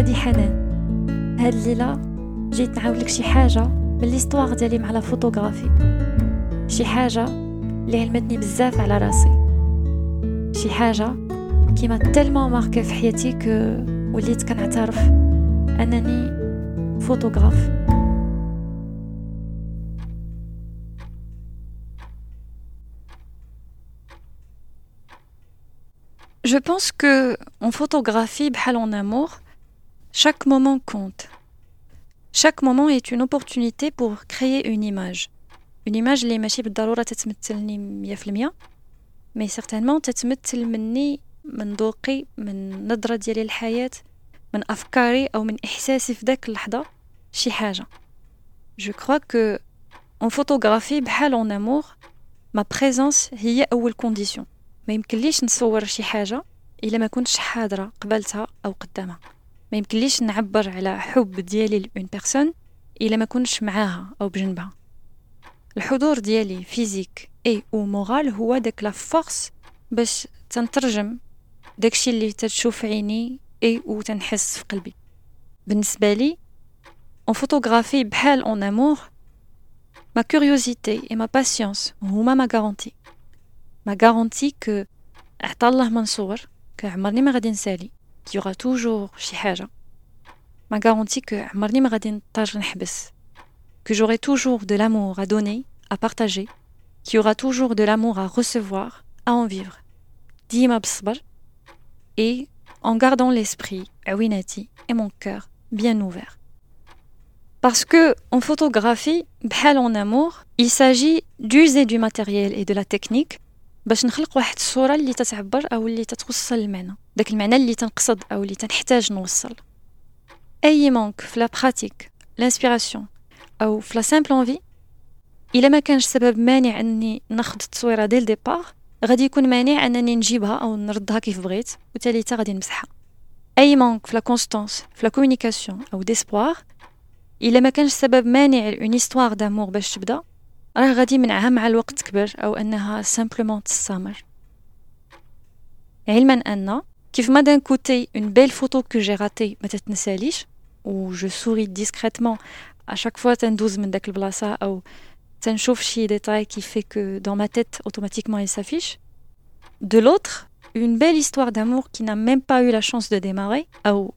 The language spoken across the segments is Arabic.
هادي حنان. هاد الليلة جيت نعاودلك شي حاجة من l'histoire ديالي مع la photographie. شي حاجة اللي علمتني بزاف على راسي. شي حاجة qui m'a tellement marquée في حياتي que وليت كنعترف أنني فوتوغراف. Je pense que en photographie, en amour, chaque moment compte. Chaque moment est une opportunité pour créer une image. Une image اللي ماشي بالضرورة تتمثلني مية في المية mais certainement تتمثل مني من ذوقي من نظرة ديالي للحياة من أفكاري أو من إحساسي في ذاك اللحظة شي حاجة je crois que en photographie بحال en amour ma présence هي أول condition ما يمكنليش نصور شي حاجة إلا ما كنتش حاضرة قبلتها أو قدامها ما يمكنليش نعبر على حب ديالي ل une personne إلا ما كنتش معاها أو بجنبها. الحضور ديالي physique et ou moral هو داك la force باش تنترجم داكشي اللي تتشوف عيني إي أو تنحس في قلبي. بالنسبة لي en photographie بحال en amour ما كوريوزيتي اي ما باسيونس هما ما غارونتي ما غارونتي كو عطا الله ما نصور كعمرني ما غادي نسالي. يوغا توجور شي حاجه ما غارونتي كو عمرني ما غادي نضطر نحبس que j'aurai toujours de l'amour à donner, à partager, qu'il y aura toujours de l'amour à recevoir, à en vivre. Dima bsbar et en gardant l'esprit, awinati, et mon cœur bien ouvert. Parce que en photographie, bhal en amour, il s'agit d'user du matériel et de la technique باش نخلق واحد الصوره اللي تتعبر او اللي تتوصل المعنى داك المعنى اللي تنقصد أو اللي تنحتاج نوصل. أي manque في la pratique l'inspiration أو في la simple envie إلا ما كانش سبب مانع أني ناخذ التصويرة ديال départ غادي يكون مانع أنني نجيبها أو نردها كيف بغيت وتالي غادي نمسحها. أي manque في la constance في la communication أو d'espoir إلا ما كانش سبب مانع une histoire d'amour باش تبدا راه غادي منعها مع الوقت تكبر أو أنها simplement تستمر علما أن كيف ما دان كوتي اون بيل فوتو كو جي راتي ما تتنساليش و جو سوري ديسكريتمون اشاك فوا تندوز من داك البلاصه او تنشوف شي ديتاي qui fait que dans ma tête automatiquement il s'affiche de l'autre une belle histoire d'amour qui n'a même pas eu la chance de démarrer ou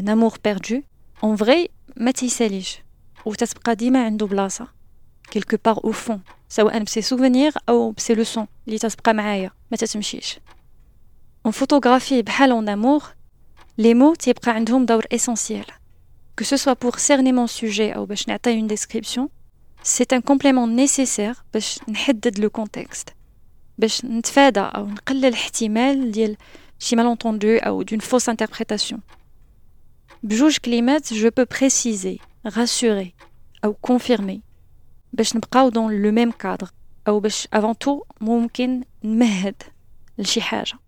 un amour perdu en vrai ما تيساليش وتتبقى ديما عنده بلاصه quelque part au fond سواء بسي سوفونير او بسي لوسون اللي تتبقى معايا ما تتمشيش en photographie بحال en amour les mots تيبقى عندهم دور essentiel que ce soit pour cerner mon sujet ou باش نعطي une description c'est un complément nécessaire باش نحدد le contexte باش نتفادى او نقلل الاحتمال ديال شي malentendu ou d'une fausse interprétation بجوج كلمات je peux préciser rassurer ou confirmer باش نبقاو dans le même cadre او باش avant tout ممكن نمهد لشي حاجه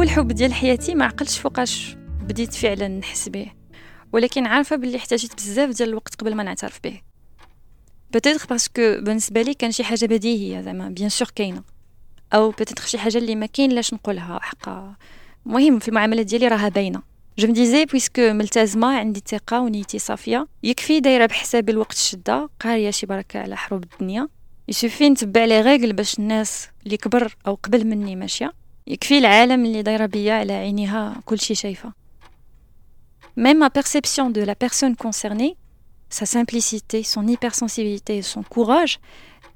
أول حب ديال حياتي ما عقلتش فوقاش بديت فعلا نحس به. ولكن عارفة باللي احتاجت بزاف ديال الوقت قبل ما نعترف به. peut-être parce que بالنسبة لي كان شي حاجة بديهية زعما bien sûr كاينة. أو peut-être شي حاجة اللي ما كاين لاش نقولها حقا المهم في المعاملات ديالي راها باينة. je me disais puisque ملتزمة عندي ثقة ونيتي صافية يكفي دايرة بحسابي الوقت الشده قارية شي بركة على حروب الدنيا. il suffit نتبع les règles باش الناس اللي كبر أو قبل مني ماشية. يكفي العالم اللي دايرة بيا على عينيها كلشي شايفة. Même ma perception de la personne concernée, sa simplicité, son hypersensibilité et son courage,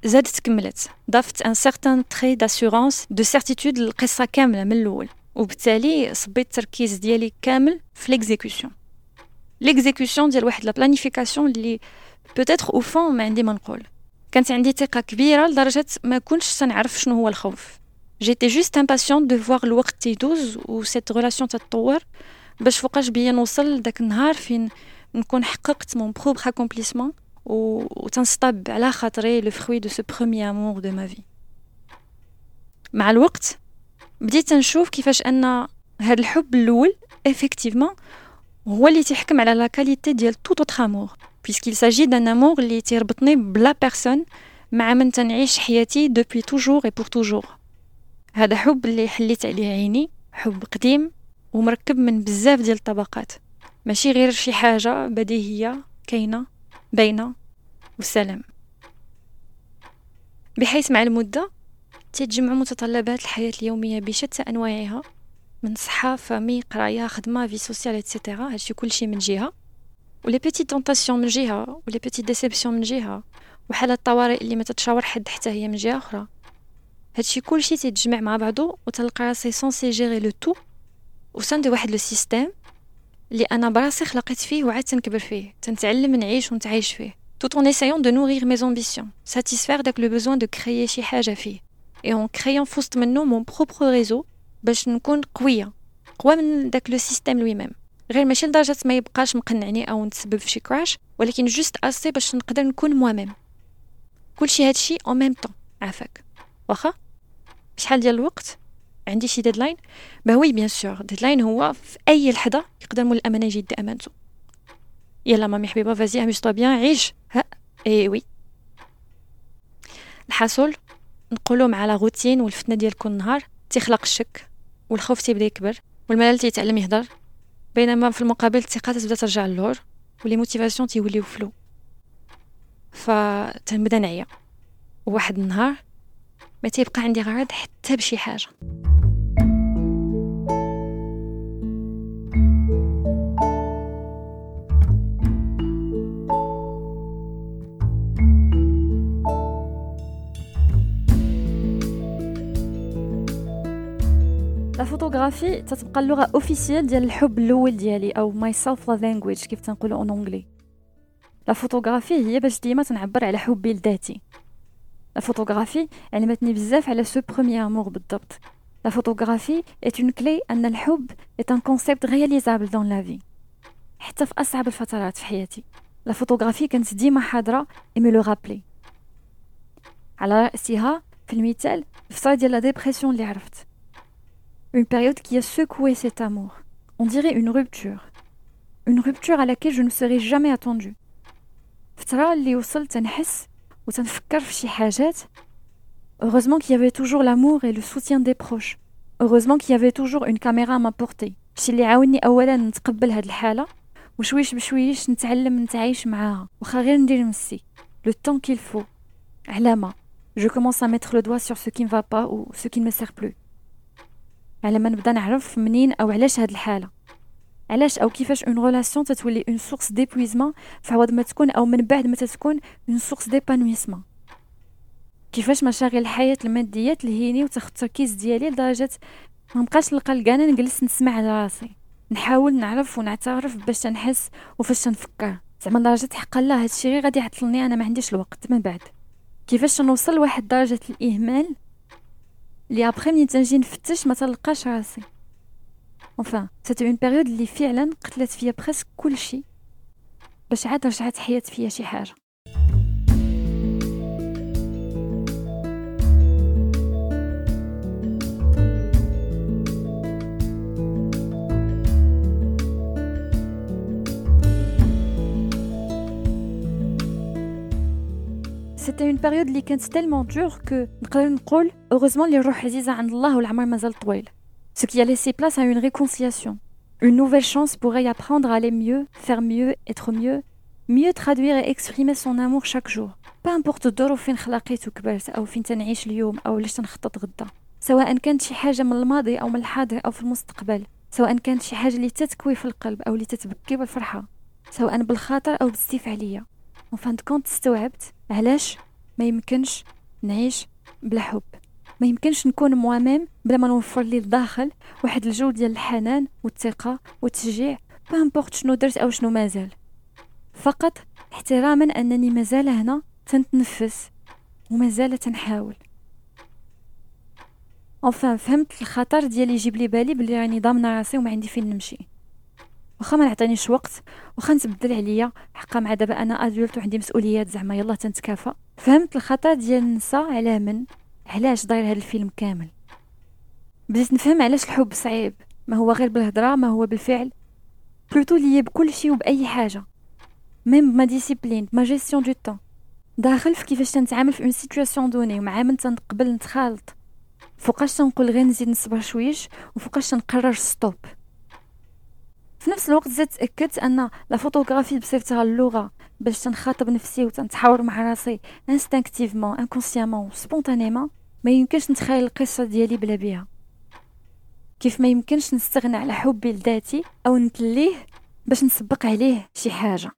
زادت كملت ضافت un certain trait d'assurance, de certitude للقصه كاملة من الأول. وبالتالي صبيت التركيز ديالي كامل في l'exécution l'exécution ديال واحد la planification اللي peut-être au fond ما عندي ما نقول. كانت عندي ثقة كبيرة لدرجة ما كنتش تنعرف شنو هو الخوف. J'étais juste impatiente de voir الوقت يدوز و cette relation تتطور باش فوقاش بيا نوصل داك النهار فين نكون حققت mon propre accomplissement و, وتنصطب على خاطري le fruit de ce premier amour de ma vie. مع الوقت بديت نشوف كيفاش أن هاد الحب الأول effectivement هو اللي تيحكم على la qualité ديال tout autre amour puisqu'il s'agit d'un amour اللي تيربطني ب la personne مع من تنعيش حياتي depuis toujours et pour toujours هذا حب اللي حليت عليه عيني حب قديم ومركب من بزاف ديال الطبقات. ماشي غير شي حاجة بديهية كاينة باينة والسلام بحيث مع المدة تتجمع متطلبات الحياة اليومية بشتى أنواعها من صحة famille قراية خدمة vie sociale et cetera هادشي كلشي من جهة. و les petites tentations من جهة و les petites déceptions من جهة. وحالة الطوارئ اللي ما تتشاور حد حتى هي من جهة أخرى. هادشي كلشي تيتجمع مع بعضو وتلقى راسي censée gérer le tout au sein de واحد le système اللي أنا براسي خلقت فيه وعاد تنكبر فيه. تنتعلم نعيش ونتعايش فيه. Tout en essayant de nourrir mes ambitions. Satisfaire داك le besoin de créer شي حاجة فيه et en créant في وسط منه mon propre réseau باش نكون قويه قوى من داك le système lui-même غير ماشي لدرجه ما يبقاش مقنعني أو نتسبب في شي crash ولكن juste aussi باش نقدر نكون moi-même كلشي هادشي au même temps عافاك واخا شحال ديال الوقت؟ عندي شي deadline bah oui bien sûr deadline هو في أي لحظة يقدر مول الأمانة يجي يدي أمانته. يلا مامي حبيبة vas-y amuse-toi bien عيش. ها. eh oui. الحاصل نقولوا مع la routine والفتنة ديال كل نهار تيخلق الشك والخوف تيبدا يكبر والملل تيتعلم يهضر. بينما في المقابل الثقة تبدا ترجع للور و les motivations تيوليو floues فتنبدا نعيا. وواحد النهار ما تيبقى عندي غرض حتى بشي حاجة. la photographie تتبقى اللغة officielle ديال الحب الأول ديالي أو my self language كيف تنقولوا en anglais la photographie هي باش ديما تنعبر على حبي لذاتي la photographie علمتني بزاف على ce premier amour بالضبط la photographie est une clé ان الحب est un concept réalisable dans la vie حتى في اصعب الفترات في حياتي la photographie كانت ديما حاضره et me le rappelait على راسها في المثال في ديال لا ديبرسيون اللي عرفت Une période qui a secoué cet amour. On dirait une rupture. Une rupture à laquelle je ne serais jamais attendue. فترة اللي وصلت تنحس وتنفكر في شي حاجات Heureusement qu'il y avait toujours l'amour et le soutien des proches. Heureusement qu'il y avait toujours une caméra à ma portée. الشي اللي عاوني اولا نتقبل هاد الحالة وشويش بشويش نتعلم نتعايش معاها وخا غير ندير مسي le temps qu'il faut علامة je commence à mettre le doigt sur ce qui ne va pas ou ce qui ne me sert plus على ما نبدا نعرف منين او علاش هاد الحاله علاش أو كيفاش une relation تتولي une source d'épuisement فعوض ما تكون أو من بعد ما تكون une source d'épanouissement كيفاش مشاغل الحياة المادية تلهيني وتاخد التركيز ديالي لدرجة ما نبقاش نلقى الكان نجلس نسمع على راسي. نحاول نعرف ونعترف باش تنحس وفاش تنفكر زعما لدرجه حقا لا هادشي غير غادي يعطلني أنا ما عنديش الوقت من بعد. كيفاش نوصل لواحد درجة الإهمال؟ اللي ابخي منين تنجي نفتش ما تلقاش راسي. Enfin c'était une période اللي فعلا قتلت فيا بريسك كلشي باش عاد رجعت حياة فيا شي حاجة. C'était une période اللي كانت tellement dure que نقدر نقول heureusement اللي الروح عزيزة عند الله والعمر مازال طويل. Ce qui a laissé place à une réconciliation. Une nouvelle chance pour apprendre à aller mieux faire mieux être mieux mieux traduire et exprimer son amour chaque jour. Peu importe الظروف فين خلقيت وكبرت أو فين تنعيش اليوم أو ليش تنخطط غدا سواء كانت شي حاجة من الماضي أو من الحاضر أو في المستقبل سواء كانت شي حاجة اللي تتكوي في القلب أو اللي تتبكي بالفرحة سواء بالخاطر أو بالاستفعالية و en fin de compte استوعبت علاش ما يمكنش نعيش بلا حب ما يمكنش نكون moi-même بلا ما نوفر لي الداخل واحد الجو ديال الحنان والثقة والتشجيع. peu importe شنو درت أو شنو مازال فقط احتراما أنني مازال هنا تنتنفس ومازال تنحاول. Enfin فهمت الخطر ديال يجيب لي بالي بلي راني ضامنة راسي وما عندي فين نمشي. واخا ما نعطينيش وقت واخا نتبدل عليا حقا مع دابا أنا adulte وعندي مسؤوليات زعما يلا تنتكافى. فهمت الخطا ديال النساء على من. علاش داير هذا الفيلم كامل؟ بديت نفهم علاش الحب صعيب. ما هو غير بالهضرة ما هو بالفعل. plutôt ليا بكل شيء وبأي حاجة. même ب ma discipline ب ma gestion de temps داخل في كيفاش تنتعامل في une situation donnée ومع من تنقبل نتخالط. فوقاش تنقول غير نزيد نصبر شويش وفوقاش تنقرر stop في نفس الوقت زدت تأكدت أن la photographie بصفتها اللغة باش تنخاطب نفسي وتنتحاور مع راسي instinctivement inconsciemment spontanément ما يمكنش نتخيل القصة ديالي بلا بيها. كيف ما يمكنش نستغنى على حبي لذاتي أو نتليه باش نسبق عليه شي حاجة.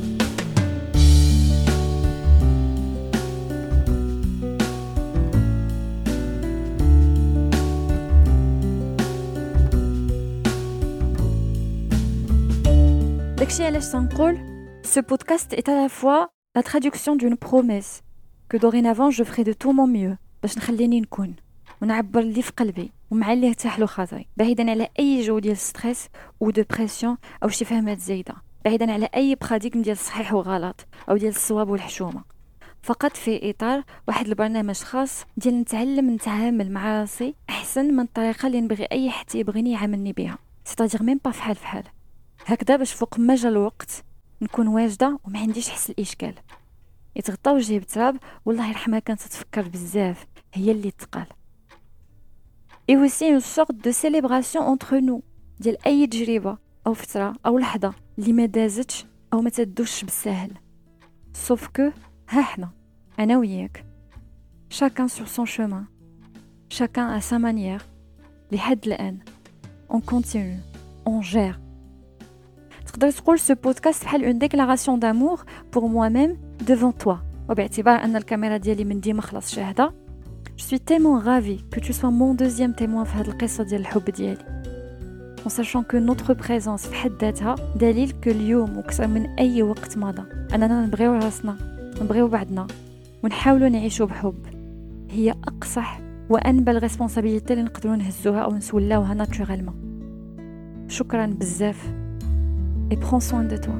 Ce podcast est à la fois la traduction d'une promesse que dorénavant je de tout mon mieux باش نخليني نكون ونعبر اللي في قلبي ومع اللي ارتاح له خاطري. بعيدا على أي جو ديال stress أو dépression أو شي فهمات زايدة. بعيدا على أي paradigme ديال الصحيح وغلط أو ديال الصواب والحشومة. فقط في إطار واحد البرنامج خاص ديال نتعلم نتعامل مع راسي أحسن من الطريقة اللي نبغي أي حد يبغيني يعاملني بها. C'est-à-dire même pas فحال فحال هكذا باش فوق ما جا الوقت نكون واجدة وما عنديش حس الإشكال. يتغطى وجهي بتراب والله يرحمها كانت تفكر بزاف. هي اللي تقال. Et aussi une sorte de célébration entre nous ديال أي تجربة أو فترة أو لحظة اللي ما دازتش أو ما تدوش بالساهل sauf que ها حنا أنا وياك. Chacun sur son chemin. Chacun à sa manière. لحد الآن. On continue. On gère. تقدر تقول ce podcast بحال une déclaration d'amour pour moi-même devant toi. وباعتبار أن الكاميرا ديالي من ديما خلاص شاهدة. Je suis tellement ravie que tu sois mon deuxième témoin في هاد القصة ديال الحب ديالي. En sachant que notre présence في حد ذاتها دليل que اليوم وكثر من أي وقت مضى. أننا نبغيو راسنا نبغيو بعضنا ونحاولوا نعيشوا بحب. هي أقصح وأنبل ريسبونسابيلتي اللي نقدروا نهزوها أو نسولاوها ناتورالمون شكرا بزاف. Et prends soin de toi